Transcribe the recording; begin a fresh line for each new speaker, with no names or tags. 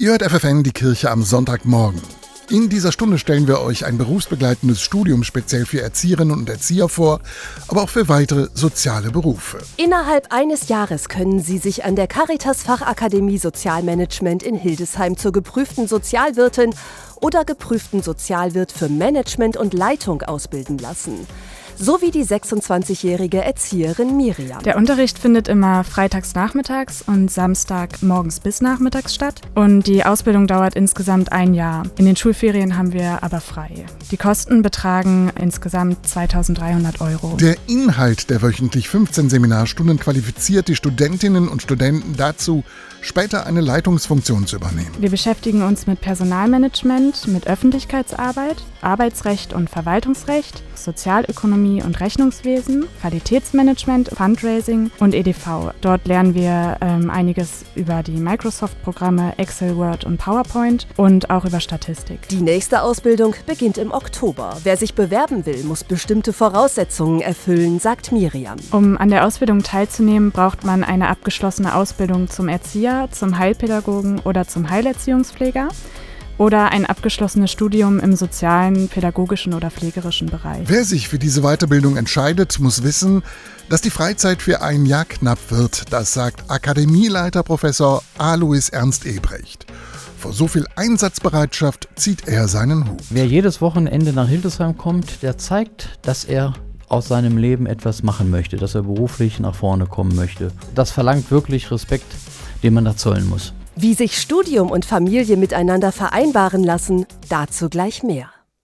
Ihr hört FFN die Kirche am Sonntagmorgen. In dieser Stunde stellen wir euch ein berufsbegleitendes Studium speziell für Erzieherinnen und Erzieher vor, aber auch für weitere soziale Berufe.
Innerhalb eines Jahres können Sie sich an der Caritas Fachakademie Sozialmanagement in Hildesheim zur geprüften Sozialwirtin oder geprüften Sozialwirt für Management und Leitung ausbilden lassen sowie die 26-jährige Erzieherin Miriam.
Der Unterricht findet immer freitags nachmittags und Samstag morgens bis nachmittags statt und die Ausbildung dauert insgesamt ein Jahr. In den Schulferien haben wir aber frei. Die Kosten betragen insgesamt 2300 Euro.
Der Inhalt der wöchentlich 15 Seminarstunden qualifiziert die Studentinnen und Studenten dazu, später eine Leitungsfunktion zu übernehmen.
Wir beschäftigen uns mit Personalmanagement, mit Öffentlichkeitsarbeit, Arbeitsrecht und Verwaltungsrecht, Sozialökonomie und Rechnungswesen, Qualitätsmanagement, Fundraising und EDV. Dort lernen wir ähm, einiges über die Microsoft-Programme Excel, Word und PowerPoint und auch über Statistik.
Die nächste Ausbildung beginnt im Oktober. Wer sich bewerben will, muss bestimmte Voraussetzungen erfüllen, sagt Miriam.
Um an der Ausbildung teilzunehmen, braucht man eine abgeschlossene Ausbildung zum Erzieher, zum Heilpädagogen oder zum Heilerziehungspfleger oder ein abgeschlossenes Studium im sozialen, pädagogischen oder pflegerischen Bereich.
Wer sich für diese Weiterbildung entscheidet, muss wissen, dass die Freizeit für ein Jahr knapp wird. Das sagt Akademieleiter Professor Alois Ernst Ebrecht. Vor so viel Einsatzbereitschaft zieht er seinen Hut.
Wer jedes Wochenende nach Hildesheim kommt, der zeigt, dass er aus seinem Leben etwas machen möchte, dass er beruflich nach vorne kommen möchte. Das verlangt wirklich Respekt, den man da zollen muss.
Wie sich Studium und Familie miteinander vereinbaren lassen, dazu gleich mehr.